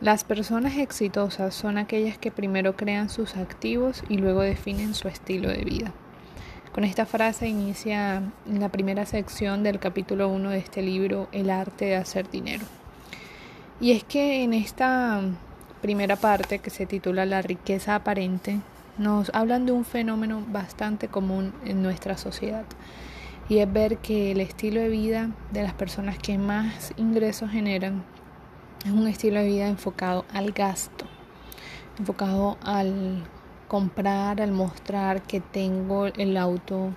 Las personas exitosas son aquellas que primero crean sus activos y luego definen su estilo de vida. Con esta frase inicia la primera sección del capítulo 1 de este libro, El arte de hacer dinero. Y es que en esta primera parte que se titula La riqueza aparente, nos hablan de un fenómeno bastante común en nuestra sociedad. Y es ver que el estilo de vida de las personas que más ingresos generan es un estilo de vida enfocado al gasto, enfocado al comprar, al mostrar que tengo el auto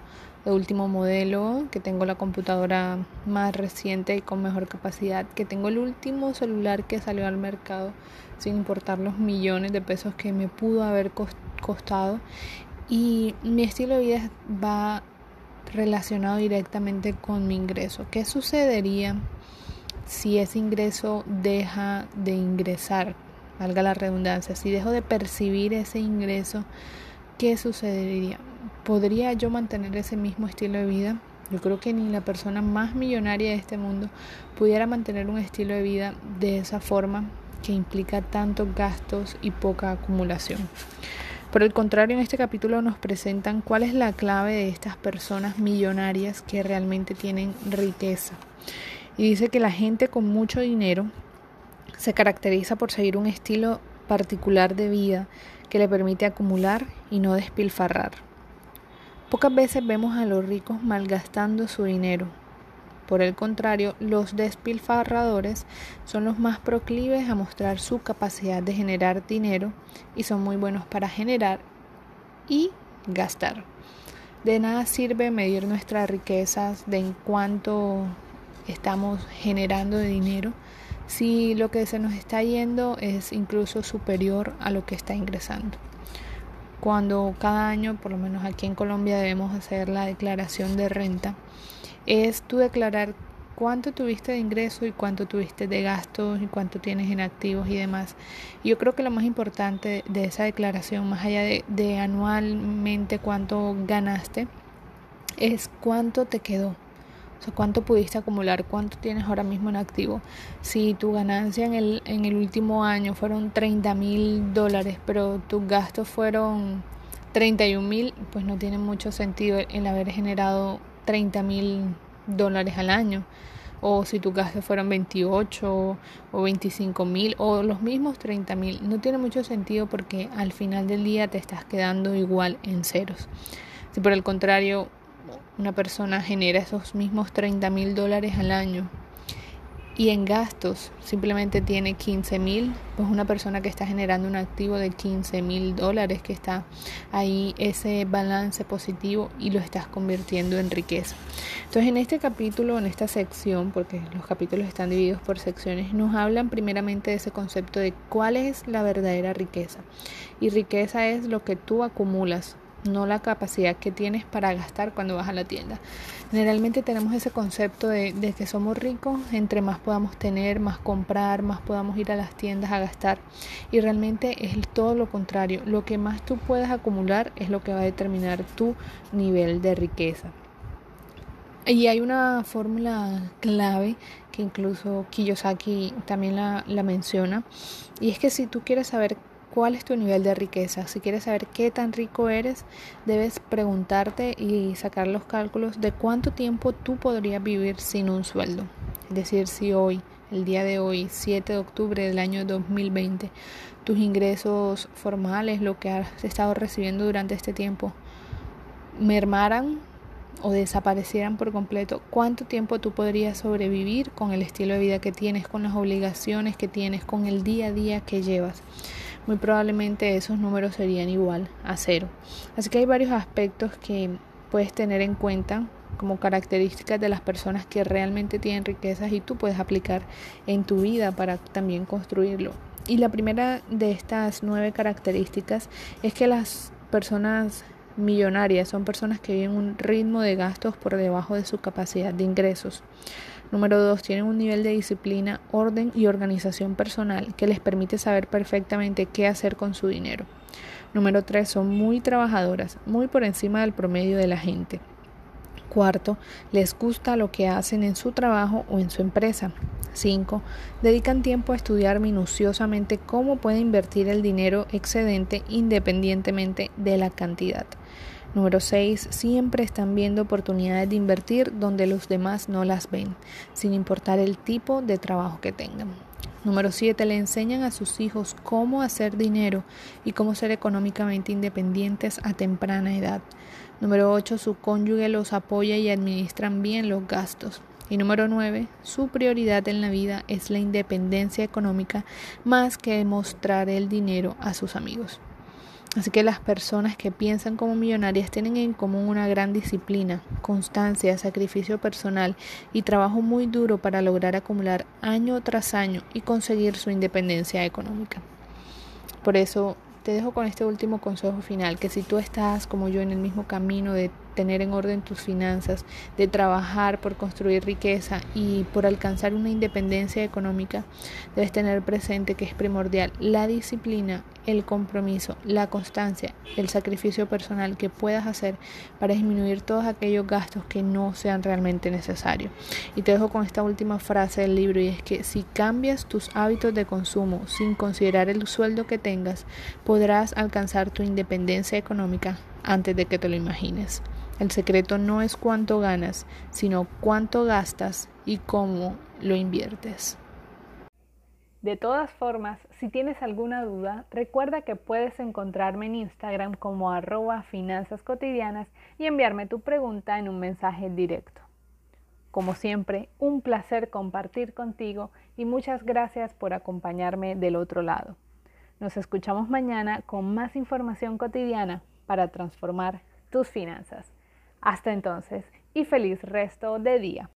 de último modelo, que tengo la computadora más reciente y con mejor capacidad, que tengo el último celular que salió al mercado sin importar los millones de pesos que me pudo haber costado. Y mi estilo de vida va relacionado directamente con mi ingreso. ¿Qué sucedería si ese ingreso deja de ingresar, valga la redundancia, si dejo de percibir ese ingreso, ¿qué sucedería? ¿Podría yo mantener ese mismo estilo de vida? Yo creo que ni la persona más millonaria de este mundo pudiera mantener un estilo de vida de esa forma que implica tantos gastos y poca acumulación. Por el contrario, en este capítulo nos presentan cuál es la clave de estas personas millonarias que realmente tienen riqueza. Y dice que la gente con mucho dinero se caracteriza por seguir un estilo particular de vida que le permite acumular y no despilfarrar. Pocas veces vemos a los ricos malgastando su dinero. Por el contrario, los despilfarradores son los más proclives a mostrar su capacidad de generar dinero y son muy buenos para generar y gastar. De nada sirve medir nuestras riquezas de en cuánto estamos generando de dinero si lo que se nos está yendo es incluso superior a lo que está ingresando. Cuando cada año, por lo menos aquí en Colombia, debemos hacer la declaración de renta, es tú declarar cuánto tuviste de ingreso y cuánto tuviste de gastos y cuánto tienes en activos y demás. Yo creo que lo más importante de esa declaración, más allá de, de anualmente cuánto ganaste, es cuánto te quedó cuánto pudiste acumular, cuánto tienes ahora mismo en activo. Si tu ganancia en el, en el último año fueron 30 mil dólares, pero tus gastos fueron 31 mil, pues no tiene mucho sentido el haber generado 30 mil dólares al año. O si tus gastos fueron 28 o 25 mil o los mismos 30 mil. No tiene mucho sentido porque al final del día te estás quedando igual en ceros. Si por el contrario una persona genera esos mismos 30 mil dólares al año y en gastos simplemente tiene 15 mil, pues una persona que está generando un activo de 15 mil dólares, que está ahí ese balance positivo y lo estás convirtiendo en riqueza. Entonces en este capítulo, en esta sección, porque los capítulos están divididos por secciones, nos hablan primeramente de ese concepto de cuál es la verdadera riqueza. Y riqueza es lo que tú acumulas no la capacidad que tienes para gastar cuando vas a la tienda. Generalmente tenemos ese concepto de, que somos ricos, entre más podamos tener, más comprar, más podamos ir a las tiendas a gastar. Y realmente es todo lo contrario. Lo que más tú puedas acumular es lo que va a determinar tu nivel de riqueza. Y hay una fórmula clave que incluso Kiyosaki también la, la menciona. Y es que si tú quieres saber cuál es tu nivel de riqueza. Si quieres saber qué tan rico eres, debes preguntarte y sacar los cálculos de cuánto tiempo tú podrías vivir sin un sueldo. Es decir, si hoy, el día de hoy, 7 de octubre del año 2020, tus ingresos formales, lo que has estado recibiendo durante este tiempo, mermaran o desaparecieran por completo, ¿cuánto tiempo tú podrías sobrevivir con el estilo de vida que tienes, con las obligaciones que tienes, con el día a día que llevas? Muy probablemente esos números serían igual a cero. Así que hay varios aspectos que puedes tener en cuenta como características de las personas que realmente tienen riquezas y tú puedes aplicar en tu vida para también construirlo. Y la primera de estas nueve características es que las personas millonarias son personas que viven un ritmo de gastos por debajo de su capacidad de ingresos. Número dos, tienen un nivel de disciplina, orden y organización personal que les permite saber perfectamente qué hacer con su dinero. Número tres, son muy trabajadoras, muy por encima del promedio de la gente. Cuarto, les gusta lo que hacen en su trabajo o en su empresa. 5. Dedican tiempo a estudiar minuciosamente cómo pueden invertir el dinero excedente independientemente de la cantidad. Número 6. Siempre están viendo oportunidades de invertir donde los demás no las ven, sin importar el tipo de trabajo que tengan. Número 7. Le enseñan a sus hijos cómo hacer dinero y cómo ser económicamente independientes a temprana edad. Número 8. Su cónyuge los apoya y administran bien los gastos. Y número 9. Su prioridad en la vida es la independencia económica más que mostrar el dinero a sus amigos. Así que las personas que piensan como millonarias tienen en común una gran disciplina, constancia, sacrificio personal y trabajo muy duro para lograr acumular año tras año y conseguir su independencia económica. Por eso te dejo con este último consejo final, que si tú estás como yo en el mismo camino de tener en orden tus finanzas, de trabajar por construir riqueza y por alcanzar una independencia económica, debes tener presente que es primordial la disciplina, el compromiso, la constancia, el sacrificio personal que puedas hacer para disminuir todos aquellos gastos que no sean realmente necesarios. Y te dejo con esta última frase del libro y es que si cambias tus hábitos de consumo sin considerar el sueldo que tengas, podrás alcanzar tu independencia económica antes de que te lo imagines. El secreto no es cuánto ganas, sino cuánto gastas y cómo lo inviertes. De todas formas, si tienes alguna duda, recuerda que puedes encontrarme en Instagram como arroba finanzas cotidianas y enviarme tu pregunta en un mensaje directo. Como siempre, un placer compartir contigo y muchas gracias por acompañarme del otro lado. Nos escuchamos mañana con más información cotidiana para transformar tus finanzas. Hasta entonces y feliz resto de día.